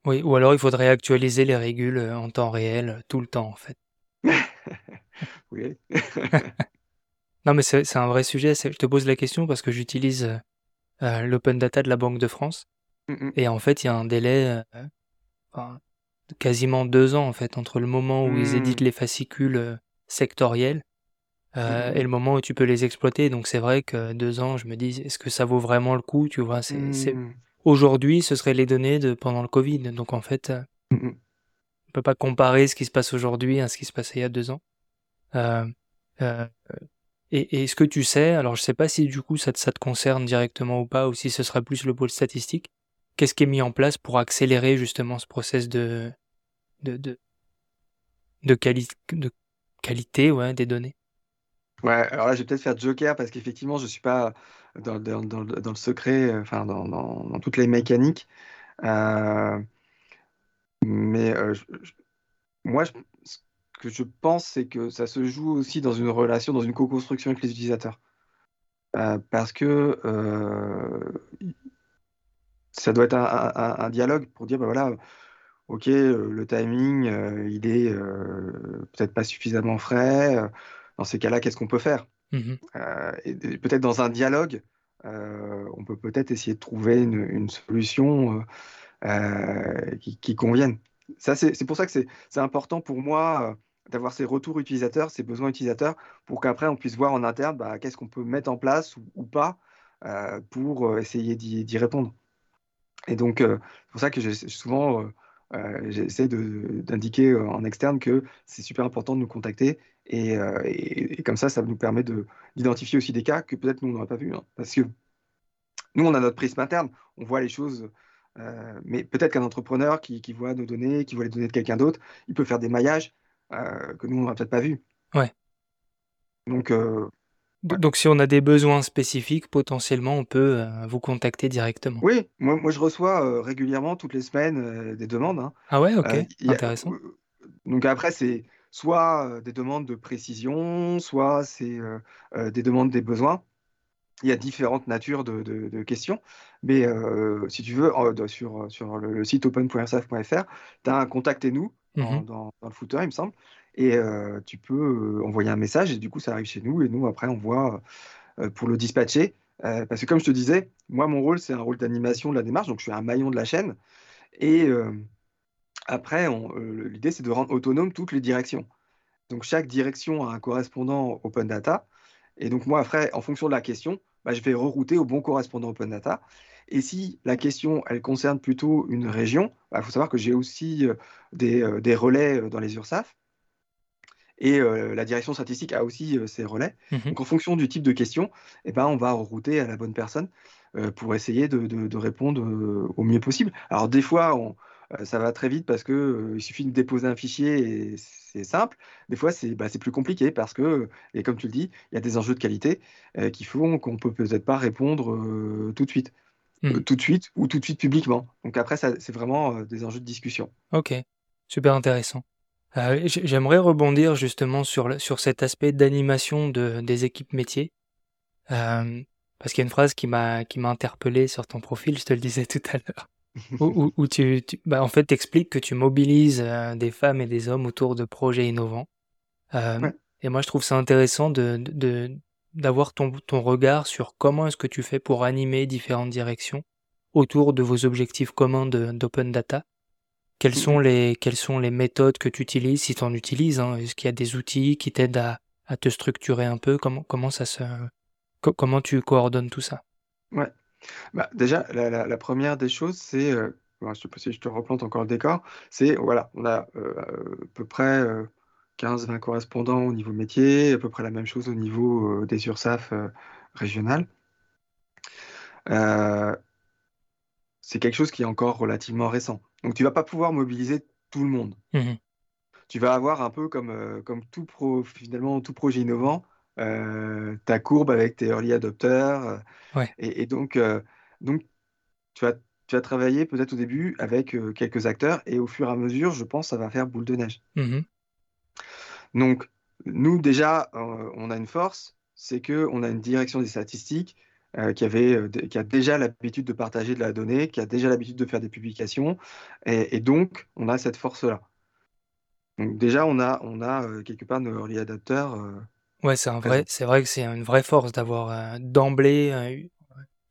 Oui, ou alors il faudrait actualiser les régules euh, en temps réel euh, tout le temps, en fait. oui. non, mais c'est un vrai sujet. Je te pose la question parce que j'utilise l'open data de la Banque de France. Mmh et en fait, il y a un délai quasiment deux ans en fait entre le moment où ils éditent mmh. les fascicules euh, sectoriels euh, mmh. et le moment où tu peux les exploiter. Donc c'est vrai que deux ans, je me dis, est-ce que ça vaut vraiment le coup Tu vois, c'est mmh. aujourd'hui, ce serait les données de pendant le Covid. Donc en fait, euh, on peut pas comparer ce qui se passe aujourd'hui à ce qui se passait il y a deux ans. et, est-ce que tu sais, alors je sais pas si du coup ça, ça te concerne directement ou pas, ou si ce serait plus le pôle statistique, Qu'est-ce qui est mis en place pour accélérer justement ce process de, qualité des données? Ouais, alors là, je vais peut-être faire Joker parce qu'effectivement, je ne suis pas dans, le secret, euh, enfin, dans, toutes les mécaniques. Euh, mais euh, moi, ce que je pense, c'est que ça se joue aussi dans une relation, dans une co-construction avec les utilisateurs. parce que ça doit être un, dialogue pour dire, bah voilà, ok, euh, le timing, euh, il est euh, peut-être pas suffisamment frais. Dans ces cas-là, qu'est-ce qu'on peut faire? Mmh Peut-être dans un dialogue, on peut peut-être essayer de trouver une, solution qui, convienne. Ça, c'est pour ça que c'est important pour moi d'avoir ces retours utilisateurs, ces besoins utilisateurs, pour qu'après on puisse voir en interne bah, qu'est-ce qu'on peut mettre en place ou, ou pas pour essayer d'y répondre. Et donc, euh, c'est pour ça que j'ai souvent, euh, euh, j'essaie d'indiquer en externe que c'est super important de nous contacter. Et, comme ça, ça nous permet d'identifier aussi des cas que peut-être nous, on n'aurait pas vu. Hein. parce que nous, on a notre prisme interne, on voit les choses mais peut-être qu'un entrepreneur qui, qui, voit nos données, qui voit les données de quelqu'un d'autre, il peut faire des maillages que nous, on n'a peut-être pas vu. Ouais. Donc, donc, si on a des besoins spécifiques, potentiellement, on peut euh, vous contacter directement. Oui, moi, moi je reçois euh, régulièrement, toutes les semaines, euh, des demandes. hein. Ah ouais, ok, intéressant. donc après, c'est soit des demandes de précision, soit c'est des demandes des besoins. Il y a différentes natures de, de- questions. Mais si tu veux, sur, sur le, site open.rsaf.fr, tu as un contactez-nous mhm. dans, dans le footer, il me semble et tu peux envoyer un message et du coup ça arrive chez nous et nous après on voit pour le dispatcher. parce que comme je te disais, moi mon rôle c'est un rôle d'animation de la démarche, donc je suis un maillon de la chaîne. Et après, l'idée c'est de rendre autonome toutes les directions. Donc chaque direction a un correspondant Open Data. Et donc moi après, en fonction de la question, bah, je vais rerouter au bon correspondant Open Data. Et si la question, elle concerne plutôt une région, il bah, faut savoir que j'ai aussi des, des, relais dans les URSAF. Et la direction statistique a aussi ses relais. Mmh Donc, en fonction du type de question, eh ben, on va router à la bonne personne pour essayer de, répondre au mieux possible. Alors, des fois, ça va très vite parce qu'il suffit de déposer un fichier et c'est simple. Des fois, c'est bah, plus compliqué parce que, et comme tu le dis, il y a des enjeux de qualité qui font qu'on peut peut-être pas répondre tout de suite. Mmh. tout de suite ou tout de suite publiquement. Donc après, c'est vraiment des enjeux de discussion. Ok, super intéressant. Euh, j'aimerais rebondir justement sur, sur cet aspect d'animation de, des équipes métiers. Euh, parce qu'il y a une phrase qui m'a qui m'a interpellé sur ton profil, je te le disais tout à l'heure, où, où, tu, bah, en fait t'expliques que tu mobilises euh, des femmes et des hommes autour de projets innovants. Et moi je trouve ça intéressant de d'avoir ton ton regard sur comment est-ce que tu fais pour animer différentes directions autour de vos objectifs communs d'open data quelles sont les, quelles sont les méthodes que tu utilises, si tu en utilises hein? Est-ce qu'il y a des outils qui t'aident à, à, te structurer un peu? Comment, comment, ça se, comment tu coordonnes tout ça? Ouais. Bah, déjà, la, la, première des choses, c'est, euh, je sais pas si je te replante encore le décor, c'est, voilà, on a euh, à peu près 15-20 euh, correspondants au niveau métier, à peu près la même chose au niveau des URSAF régionales. C'est quelque chose qui est encore relativement récent. Donc tu vas pas pouvoir mobiliser tout le monde. Mmh tu vas avoir un peu comme, euh, comme tout pro, finalement tout projet innovant, euh, ta courbe avec tes early adopters. Euh, et, donc, donc tu, vas, tu vas travailler peut-être au début avec quelques acteurs et au fur et à mesure, je pense, ça va faire boule de neige. Mmh donc nous déjà, on a une force, c'est que on a une direction des statistiques euh, qui, avait, euh, qui a déjà l'habitude de partager de la donnée, qui a déjà l'habitude de faire des publications, et, donc on a cette force-là. Donc déjà, on a, on a euh, quelque part nos early adapters. ouais, c'est vrai, c'est vrai que c'est une vraie force d'avoir d'emblée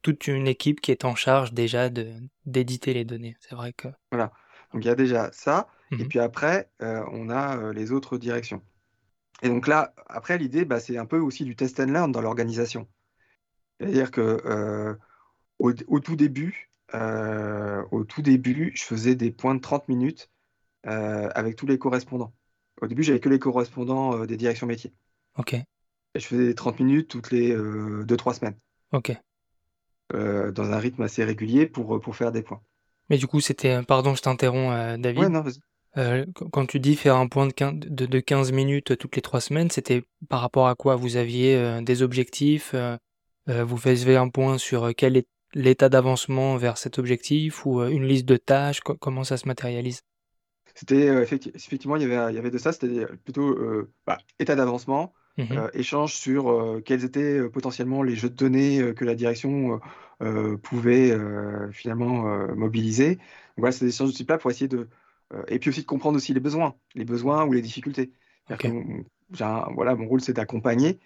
toute une équipe qui est en charge déjà de d'éditer les données. C'est vrai que. Voilà. Donc il y a déjà ça, et mmh puis après, on a les autres directions. Et donc là, après, l'idée, bah, c'est un peu aussi du test and learn dans l'organisation. C'est-à-dire que euh, au, tout début, euh, au tout début, je faisais des points de 30 minutes euh, avec tous les correspondants. Au début, j'avais que les correspondants des directions métiers. Ok. Et je faisais des 30 minutes toutes les 2-3 semaines. Ok. dans un rythme assez régulier pour, pour faire des points. Mais du coup, c'était. Pardon, je t'interromps, David. Ouais, non, vas-y. quand tu dis faire un point de 15, de, 15 minutes toutes les 3 semaines, c'était par rapport à quoi? Vous aviez des objectifs euh, vous faites un point sur euh, quel est l'état d'avancement vers cet objectif ou euh, une liste de tâches Comment ça se matérialise? C'était effectivement, il y, avait, il y avait de ça, c'était plutôt bah, état d'avancement, mmh échange sur quels étaient potentiellement les jeux de données que la direction pouvait finalement mobiliser. voilà, c'est des échanges de type là pour essayer de. et puis aussi de comprendre aussi les besoins, les besoins ou les difficultés. voilà, mon rôle, c'est d'accompagner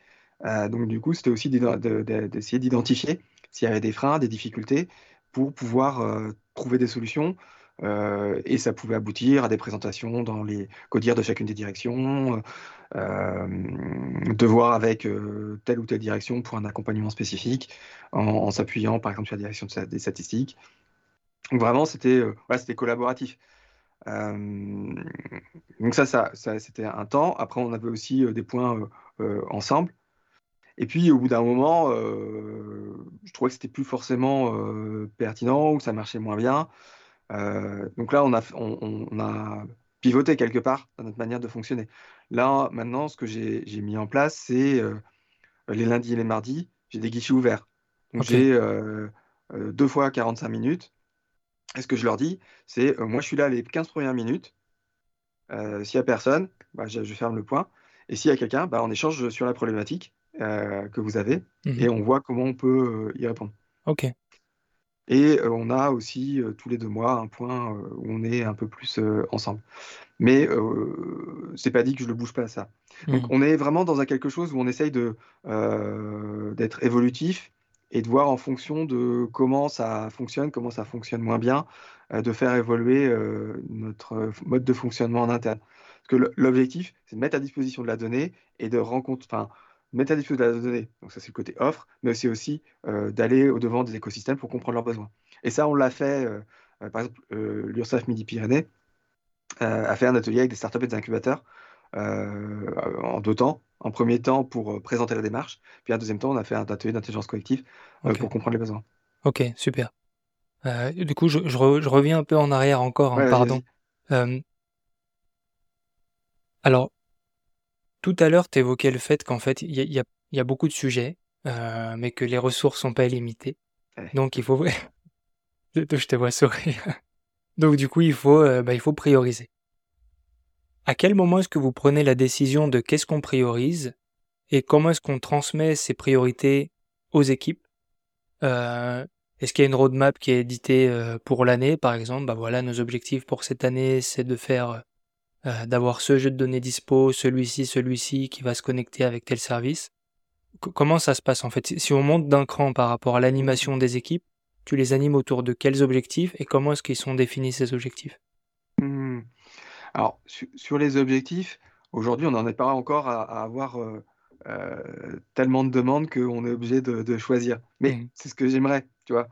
euh, donc du coup, c'était aussi d'essayer d'identifier s'il y avait des freins, des difficultés, pour pouvoir euh, trouver des solutions. Euh, et ça pouvait aboutir à des présentations dans les codières de chacune des directions, de voir avec telle ou telle direction pour un accompagnement spécifique, en, s'appuyant par exemple sur la direction des statistiques. Donc vraiment, c'était c'était collaboratif. donc ça, ça c'était un temps. Après, on avait aussi des points ensemble. Et puis, au bout d'un moment, je trouvais que c'était plus forcément pertinent ou que ça marchait moins bien. donc là, on a, on, a pivoté quelque part dans notre manière de fonctionner. Là, maintenant, ce que j'ai mis en place, c'est les lundis et les mardis, j'ai des guichets ouverts. Donc j'ai deux fois 45 minutes. Et ce que je leur dis, c'est moi, je suis là les 15 premières minutes. S'il n'y a personne, bah, je, ferme le point. Et s'il y a quelqu'un, bah, on échange sur la problématique que vous avez mmh et on voit comment on peut y répondre. Ok. Et on a aussi tous les deux mois un point où on est un peu plus ensemble. Mais c'est pas dit que je ne bouge pas à ça. Donc mmh. on est vraiment dans un quelque chose où on essaye de d'être évolutif et de voir en fonction de comment ça fonctionne, comment ça fonctionne moins bien, de faire évoluer notre mode de fonctionnement en interne. Parce que l'objectif, c'est de mettre à disposition de la donnée et de rencontrer, enfin, disposition de la donnée, donc ça c'est le côté offre, mais c'est aussi euh, d'aller au-devant des écosystèmes pour comprendre leurs besoins. Et ça, on l'a fait, euh, euh, par exemple, l'URSSAF Midi-Pyrénées a fait un atelier avec des startups et des incubateurs en deux temps. En premier temps, pour présenter la démarche, puis un deuxième temps, on a fait un atelier d'intelligence collective pour comprendre les besoins. Ok, super. du coup, je, reviens un peu en arrière encore, hein, pardon. alors, tout à l'heure, tu évoquais le fait qu'en fait, il y, a, beaucoup de sujets, euh, mais que les ressources sont pas illimitées. Donc, il faut. je te vois sourire. Donc, du coup, il faut, euh, bah, il faut prioriser. À quel moment est-ce que vous prenez la décision de qu'est-ce qu'on priorise et comment est-ce qu'on transmet ces priorités aux équipes? Euh, Est-ce qu'il y a une roadmap qui est éditée pour l'année, par exemple? Bah voilà, nos objectifs pour cette année, c'est de faire euh, d'avoir ce jeu de données dispo, celui-ci, celui-ci qui va se connecter avec tel service. comment ça se passe en fait? Si on monte d'un cran par rapport à l'animation des équipes, tu les animes autour de quels objectifs et comment est-ce qu'ils sont définis ces objectifs? Mmh. Alors, sur les objectifs, aujourd'hui, on n'en est pas encore à, avoir euh, euh, tellement de demandes qu'on est obligé de, choisir. Mais mmh. c'est ce que j'aimerais, tu vois,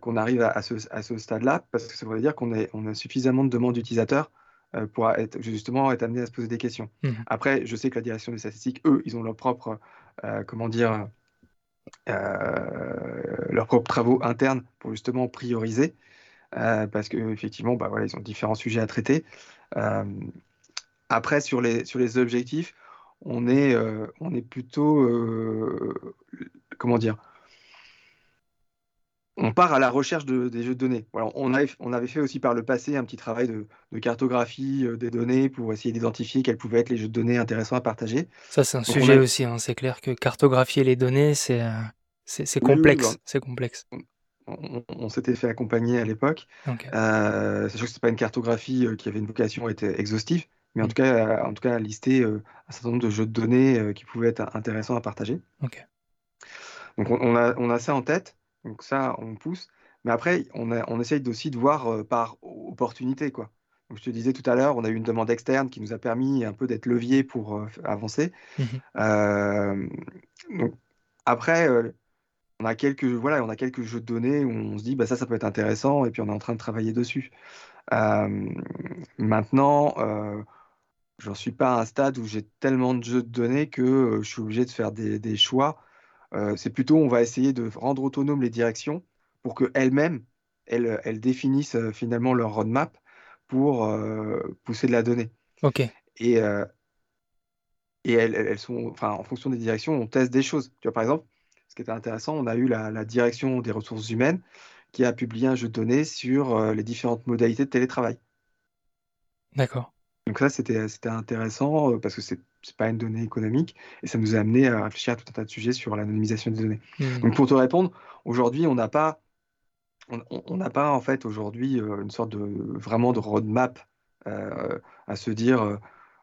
qu'on arrive à, ce, stade-là, parce que ça veut dire qu'on on a suffisamment de demandes d'utilisateurs pour être, justement être amené à se poser des questions. Mmh. Après, je sais que la direction des statistiques, eux, ils ont leurs propres, euh, comment dire, euh, leurs propres travaux internes pour justement prioriser, parce qu'effectivement, bah, voilà, ils ont différents sujets à traiter. après, sur les, sur les objectifs, on est, on est plutôt, comment dire, on part à la recherche des jeux de données. on, avait, on, avait, fait aussi par le passé un petit travail de, cartographie euh, des données pour essayer d'identifier quels pouvaient être les jeux de données intéressants à partager. Ça, c'est un sujet aussi. Hein. C'est clair que cartographier les données, c'est euh, complexe. c'est complexe. On, s'était fait accompagner à l'époque. Euh, sachant que ce pas une cartographie qui avait une vocation être exhaustive, mais en, mm. tout cas, en tout cas, à lister un certain nombre de jeux de données qui pouvaient être intéressants à partager. Donc on, a, on a ça en tête. Donc ça, on pousse. Mais après, on, on essaye aussi de voir euh, par opportunité. Quoi. Donc, je te disais tout à l'heure, on a eu une demande externe qui nous a permis un peu d'être levier pour euh, avancer. Mmh euh, donc, après, on, a quelques, voilà, on a quelques jeux de données où on se dit, bah, ça, ça peut être intéressant, et puis on est en train de travailler dessus. maintenant, j'en suis pas à un stade où j'ai tellement de jeux de données que je suis obligé de faire des, des choix euh, c'est plutôt, on va essayer de rendre autonomes les directions pour qu'elles-mêmes, elles, elles, définissent euh, finalement leur roadmap pour euh, pousser de la donnée. Ok. Et, et elles, elles, sont, enfin, en fonction des directions, on teste des choses. Tu vois, par exemple, ce qui était intéressant, on a eu la, direction des ressources humaines qui a publié un jeu de données sur les différentes modalités de télétravail. D'accord. Donc ça, c'était intéressant parce que c'est c'est pas une donnée économique, et ça nous a amené à réfléchir à tout un tas de sujets sur l'anonymisation des données. Mmh. Donc pour te répondre, aujourd'hui, on n'a pas, on n'a pas en fait aujourd'hui euh, une sorte de vraiment de roadmap euh, à se dire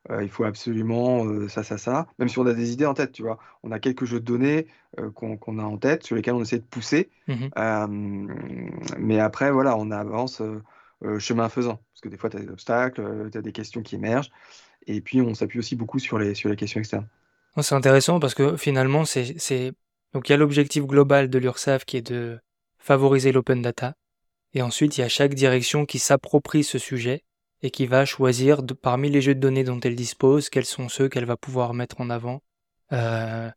euh, il faut absolument ça, ça, ça, même si on a des idées en tête, tu vois. On a quelques jeux de données qu'on a en tête sur lesquels on essaie de pousser, mmh mais après, voilà, on avance chemin faisant, parce que des fois, tu as des obstacles, tu as des questions qui émergent. Et puis, on s'appuie aussi beaucoup sur les, sur les questions externes. C'est intéressant parce que finalement, c'est. Donc, il y a l'objectif global de l'URSSAF qui est de favoriser l'open data. Et ensuite, il y a chaque direction qui s'approprie ce sujet et qui va choisir de, parmi les jeux de données dont elle dispose, quels sont ceux qu'elle va pouvoir mettre en avant. Euh,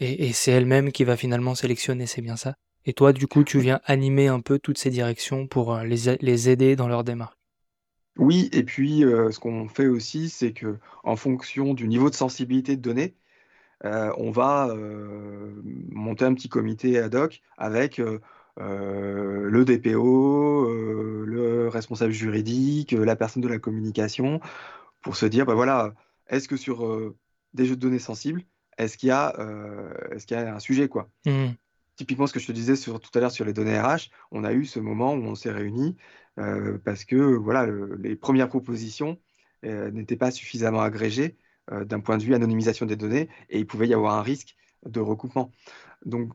Et, c'est elle-même qui va finalement sélectionner, c'est bien ça Et toi, du coup, tu viens animer un peu toutes ces directions pour euh, les, les aider dans leur démarche. Oui, et puis euh, ce qu'on fait aussi, c'est que en fonction du niveau de sensibilité de données, euh, on va monter un petit comité ad hoc avec le DPO, le responsable juridique, la personne de la communication, pour se dire, bah voilà, est-ce que sur des jeux de données sensibles, est-ce qu'il y, a, est y a un sujet quoi? Mmh. Typiquement, ce que je te disais sur, tout à l'heure sur les données RH, on a eu ce moment où on s'est réunis parce que voilà, les premières propositions n'étaient pas suffisamment agrégées d'un point de vue anonymisation des données et il pouvait y avoir un risque de recoupement. Donc,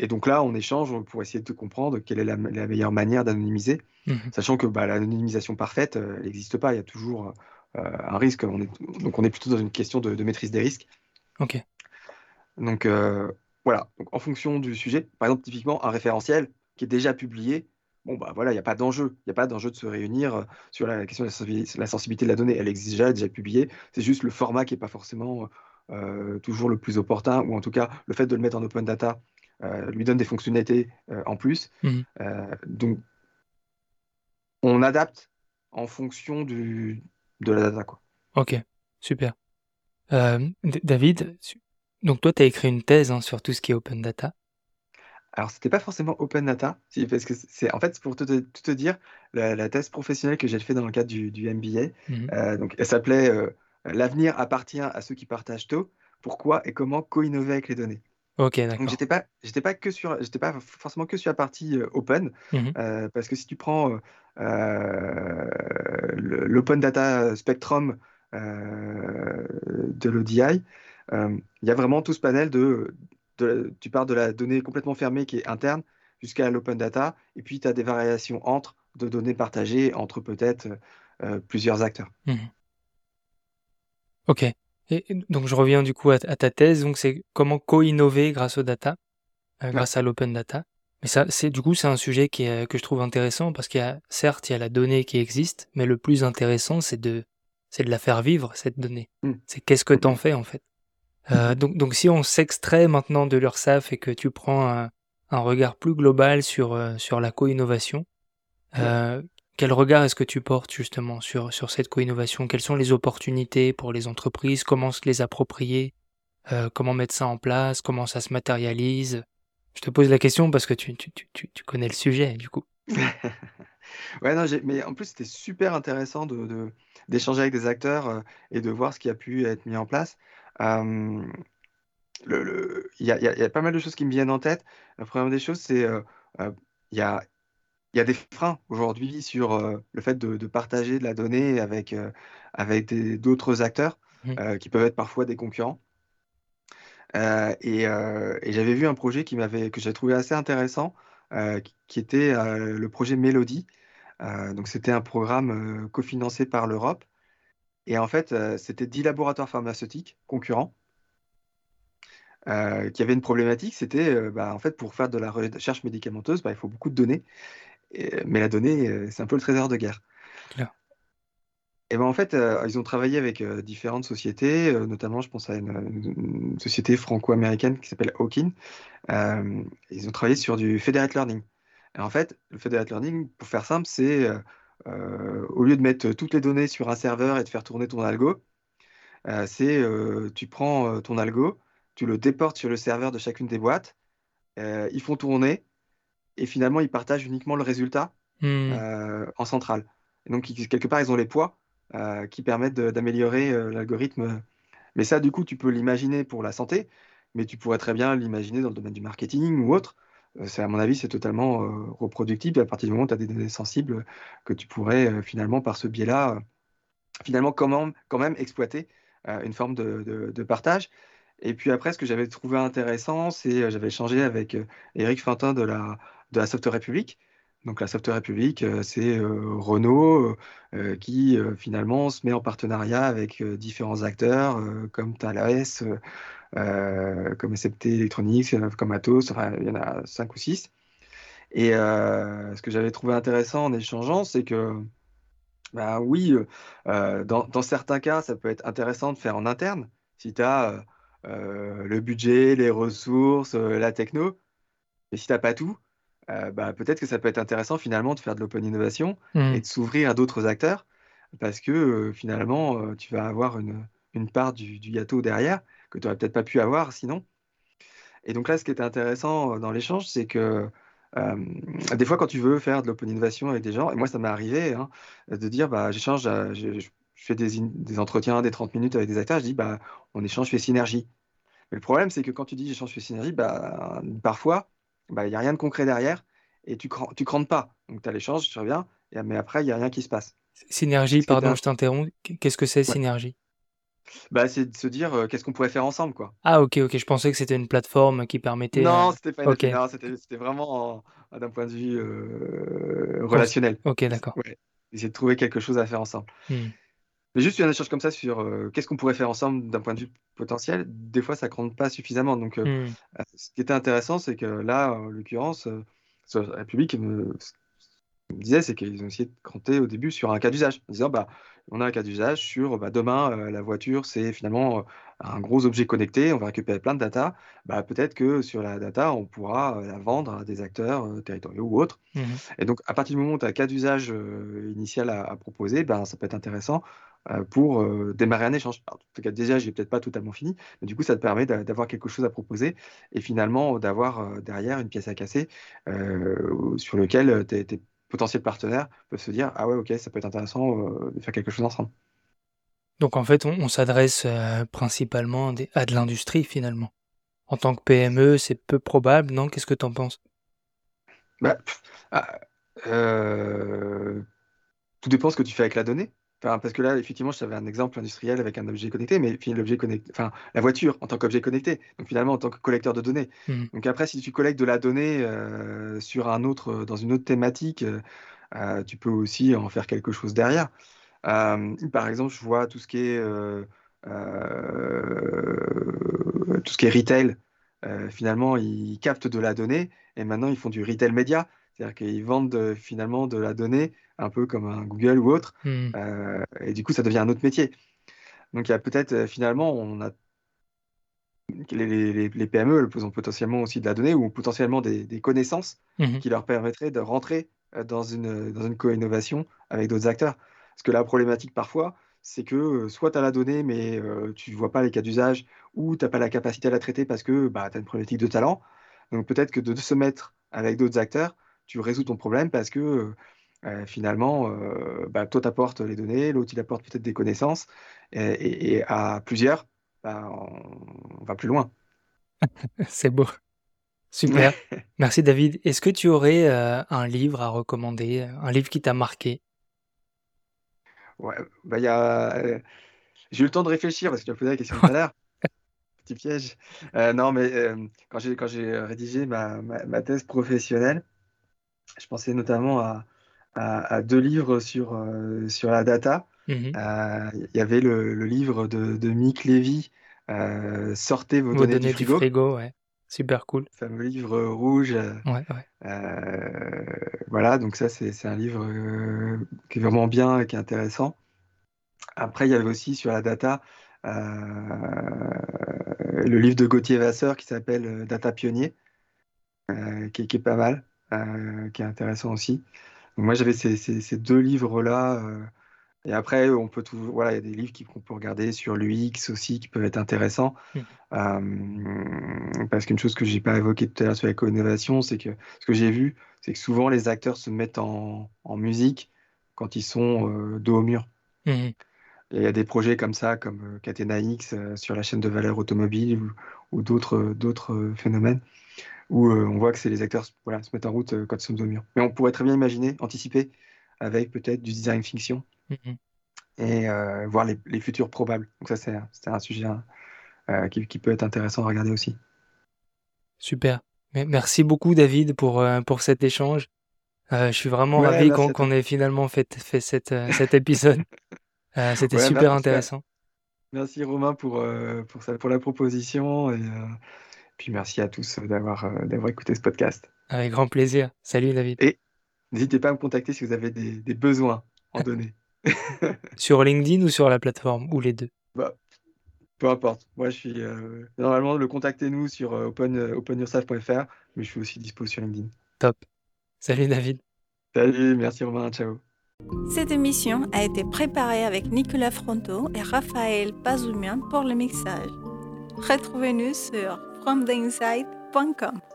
et donc là, on échange pour essayer de comprendre quelle est la, meilleure manière d'anonymiser, mmh. sachant que bah, l'anonymisation parfaite, n'existe pas. Il y a toujours un risque. On est, donc on est plutôt dans une question de, de maîtrise des risques. Ok. Donc euh, voilà, donc, en fonction du sujet, par exemple typiquement un référentiel qui est déjà publié, bon bah voilà, il n'y a pas d'enjeu, il n'y a pas d'enjeu de se réunir euh, sur la question de la sensibilité de la donnée, elle existe déjà, elle est déjà publiée, c'est juste le format qui n'est pas forcément euh, toujours le plus opportun, ou en tout cas le fait de le mettre en open data lui donne des fonctionnalités en plus. Mmh. donc on adapte en fonction du, de la data. Quoi. Ok, super. David, donc toi, tu as écrit une thèse hein, sur tout ce qui est open data. Alors, c'était pas forcément open data, parce que c'est en fait pour te, te dire la, thèse professionnelle que j'ai fait dans le cadre du, MBA. Mmh euh, donc, elle s'appelait euh, L'avenir appartient à ceux qui partagent tôt. Pourquoi et comment co-innover avec les données? Ok, d'accord. Donc, j'étais pas, j'étais pas que sur, j'étais pas forcément que sur la partie euh, open, mmh parce que si tu prends l'open data spectrum de l'ODI, il y a vraiment tout ce panel de, tu pars de la donnée complètement fermée qui est interne jusqu'à l'open data, et puis tu as des variations entre de données partagées entre peut-être euh, plusieurs acteurs. Mhm. Ok. Et donc je reviens du coup à, ta thèse, donc c'est comment co-innover grâce aux data, euh, grâce à l'open data. Mais ça, c'est du coup c'est un sujet qui est, que je trouve intéressant parce qu'il y a certes il y a la donnée qui existe, mais le plus intéressant c'est de c'est de la faire vivre cette donnée. Mm. C'est qu'est-ce que tu en fais en fait? Euh, donc, donc si on s'extrait maintenant de l'URSAF et que tu prends un, un regard plus global sur, euh, sur la co-innovation, euh, quel regard est-ce que tu portes justement sur, sur cette co-innovation? Quelles sont les opportunités pour les entreprises? Comment se les approprier? Comment mettre ça en place? Comment ça se matérialise? Je te pose la question parce que tu, tu, tu, tu connais le sujet du coup. ouais, non, mais en plus c'était super intéressant de, d'échanger avec des acteurs euh, et de voir ce qui a pu être mis en place. Il y, a, pas mal de choses qui me viennent en tête. La première des choses, c'est il y, a, y a des freins aujourd'hui sur euh, le fait de, partager de la donnée avec, avec d'autres acteurs mmh. qui peuvent être parfois des concurrents. et, j'avais vu un projet qui que j'ai trouvé assez intéressant, qui était le projet Mélodie. donc c'était un programme cofinancé par l'Europe et en fait, euh, c'était 10 laboratoires pharmaceutiques concurrents euh, qui avaient une problématique. C'était, euh, bah, en fait, pour faire de la recherche médicamenteuse, bah, il faut beaucoup de données. mais la donnée, c'est un peu le trésor de guerre. Et ben en fait, ils ont travaillé avec différentes sociétés, notamment, je pense à une, société franco-américaine qui s'appelle Hawkin. ils ont travaillé sur du federated learning. Et en fait, le federated learning, pour faire simple, c'est au lieu de mettre toutes les données sur un serveur et de faire tourner ton algo, euh, c'est euh, tu prends ton algo, tu le déportes sur le serveur de chacune des boîtes, ils font tourner et finalement ils partagent uniquement le résultat hmm. en centrale. Et donc quelque part ils ont les poids qui permettent d'améliorer l'algorithme. Mais ça du coup tu peux l'imaginer pour la santé, mais tu pourrais très bien l'imaginer dans le domaine du marketing ou autre. Euh, à mon avis, c'est totalement euh, reproductible à partir du moment où tu as des données sensibles que tu pourrais euh, finalement par ce biais-là, finalement quand même, quand même exploiter une forme de, partage. Et puis après, ce que j'avais trouvé intéressant, c'est j'avais échangé avec Eric Fintin de la, de la Software République. Donc la Software République, c'est Renault qui finalement se met en partenariat avec différents acteurs comme Thales, comme SFT Electronics, comme Atos, enfin, il y en a cinq ou six. Et euh, ce que j'avais trouvé intéressant en échangeant, c'est que, bah oui, euh, dans, certains cas, ça peut être intéressant de faire en interne. Si tu as le budget, les ressources, la techno. Mais si tu n'as pas tout, bah, peut-être que ça peut être intéressant finalement de faire de l'open innovation Mmh. et de s'ouvrir à d'autres acteurs parce que finalement, tu vas avoir une, une part du, du gâteau derrière que tu n'aurais peut-être pas pu avoir sinon. Et donc là, ce qui était intéressant dans l'échange, c'est que euh, des fois, quand tu veux faire de l'open innovation avec des gens, et moi, ça m'est arrivé hein, de dire, bah, j'échange, euh, je, je fais des, entretiens, des 30 minutes avec des acteurs, je dis, bah, on échange, je fais synergie. Mais le problème, c'est que quand tu dis j'échange, je fais synergie, bah, parfois, bah, il n'y a rien de concret derrière et tu ne tu crantes pas. Donc, tu as l'échange, tu reviens, et, mais après, il n'y a rien qui se passe. Synergie, pardon, je t'interromps. Qu'est-ce que c'est, ouais. Synergie? Bah, c'est de se dire euh, qu'est-ce qu'on pourrait faire ensemble, quoi. Ah, ok, ok, je pensais que c'était une plateforme qui permettait. Non, euh, c'était pas une Ok, non, c'était vraiment en- d'un point de vue euh, relationnel. ok, d'accord. Ouais. Essayer de trouver quelque chose à faire ensemble. Hmm. Mais juste un échange comme ça sur euh, qu'est-ce qu'on pourrait faire ensemble d'un point de vue potentiel, des fois ça ne compte pas suffisamment. Donc, euh, Hmm. euh, ce qui était intéressant, c'est que là, en l'occurrence, euh, la me, me disait, c'est qu'ils ont essayé de compter au début sur un cas d'usage, en disant, bah, on a un cas d'usage sur bah, demain, euh, la voiture, c'est finalement euh, un gros objet connecté, on va récupérer plein de data. Bah, peut-être que sur la data, on pourra euh, la vendre à des acteurs territoriaux ou autres. Mhm. Et donc, à partir du moment où tu as un cas d'usage initial à, à proposer, ben, ça peut être intéressant pour euh, démarrer un échange. Alors, le cas d'usage n'est peut-être pas totalement fini, mais du coup, ça te permet d'a- d'avoir quelque chose à proposer et finalement d'avoir euh, derrière une pièce à casser euh, sur lequel tes, tes potentiels partenaires peuvent se dire Ah ouais, ok, ça peut être intéressant euh, de faire quelque chose ensemble. Donc en fait, on, on s'adresse euh, principalement à, des- à de l'industrie finalement. En tant que PME, c'est peu probable, non? Qu'est-ce que t'en penses? Bah, ah, euh, tout dépend ce que tu fais avec la donnée. Enfin, parce que là, effectivement, je t'avais un exemple industriel avec un objet connecté, mais l'objet connecté, enfin, la voiture en tant qu'objet connecté, donc finalement en tant que collecteur de données. Mhm. Donc après, si tu collectes de la donnée euh, sur un autre, dans une autre thématique, euh, euh, tu peux aussi en faire quelque chose derrière. Euh, par exemple, je vois tout ce qui est, euh, euh, tout ce qui est retail. Euh, finalement, ils captent de la donnée et maintenant ils font du retail média. C'est-à-dire qu'ils vendent finalement de la donnée, un peu comme un Google ou autre. Mhm. Euh, et du coup, ça devient un autre métier. Donc, il y a peut-être, euh, finalement, on a les, les- les PME elles ont potentiellement aussi de la donnée ou potentiellement des, des connaissances Mhm. qui leur permettraient de rentrer euh, dans une, dans une co-innovation avec d'autres acteurs. Parce que la problématique parfois, c'est que soit tu as la donnée, mais euh, tu ne vois pas les cas d'usage, ou tu n'as pas la capacité à la traiter parce que bah, tu as une problématique de talent. Donc peut-être que de se mettre avec d'autres acteurs, tu résous ton problème parce que euh, euh, finalement, euh, bah, toi, tu apportes les données, l'autre, il apporte peut-être des connaissances, et, et- et à plusieurs, bah, on, on va plus loin. C'est beau. Super. Merci David. Est-ce que tu aurais euh, un livre à recommander, un livre qui t'a marqué? Ouais, bah, y a... J'ai eu le temps de réfléchir parce que tu as posé la question tout à l'heure. Petit piège. Non, mais quand j'ai quand j'ai rédigé ma, ma, ma thèse professionnelle, je pensais notamment à, à, à deux livres sur, euh, sur la data. Mhm. Euh, Il y avait le, le livre de, de Mick Levy, euh, Sortez vos Vos données données du frigo, ouais. Super cool. fameux livre rouge. Ouais, ouais. voilà, donc ça, c'est un livre qui est vraiment bien et qui est intéressant. Après, il y avait aussi sur la data le livre de Gauthier Vasseur qui s'appelle Data Pionnier, qui est pas mal, euh, qui est intéressant aussi. Donc moi, j'avais ces, ces- ces deux livres-là. euh, et après, on peut tout, voilà, il y a des livres qu'on peut regarder sur l'UX aussi qui peuvent être intéressants. Mm. Euh, parce qu'une chose que j'ai pas évoquée tout à l'heure sur la co-innovation, c'est que ce que j'ai vu, c'est que souvent les acteurs se mettent en, en musique quand ils sont euh, dos au mur. Et il y a des projets comme ça, comme Catena X euh, sur la chaîne de valeur automobile ou, ou d'autres phénomènes où euh, on voit que c'est les acteurs voilà, se mettent en route euh, quand ils sont au mur. Mais on pourrait très bien imaginer, anticiper avec peut-être du design fiction Mhm. et euh, voir les, les futurs probables. Donc ça, c'est un sujet hein, qui, qui peut être intéressant à regarder aussi. Super. Mais Merci beaucoup David pour, pour cet échange. Euh, je suis vraiment Ouais, ravi qu'on ait finalement fait, fait cette, cet épisode. Euh, C'était Ouais, super merci, intéressant. merci Romain pour, euh, pour, ça, pour la proposition et puis merci à tous euh, d'avoir euh, d'avoir écouté ce podcast. Avec grand plaisir. Salut David. Et n'hésitez pas à me contacter si vous avez des, des besoins en données. Sur LinkedIn ou sur la plateforme Ou les deux Bah, Peu importe. Moi, je suis normalement le contactez-nous sur open, openursaf.fr, mais je suis aussi dispo sur LinkedIn. Top. Salut David. Salut, merci Romain, ciao. Cette émission a été préparée avec Nicolas Fronto et Raphaël Bazoumian pour le mixage. Retrouvez-nous sur fromtheinside.com.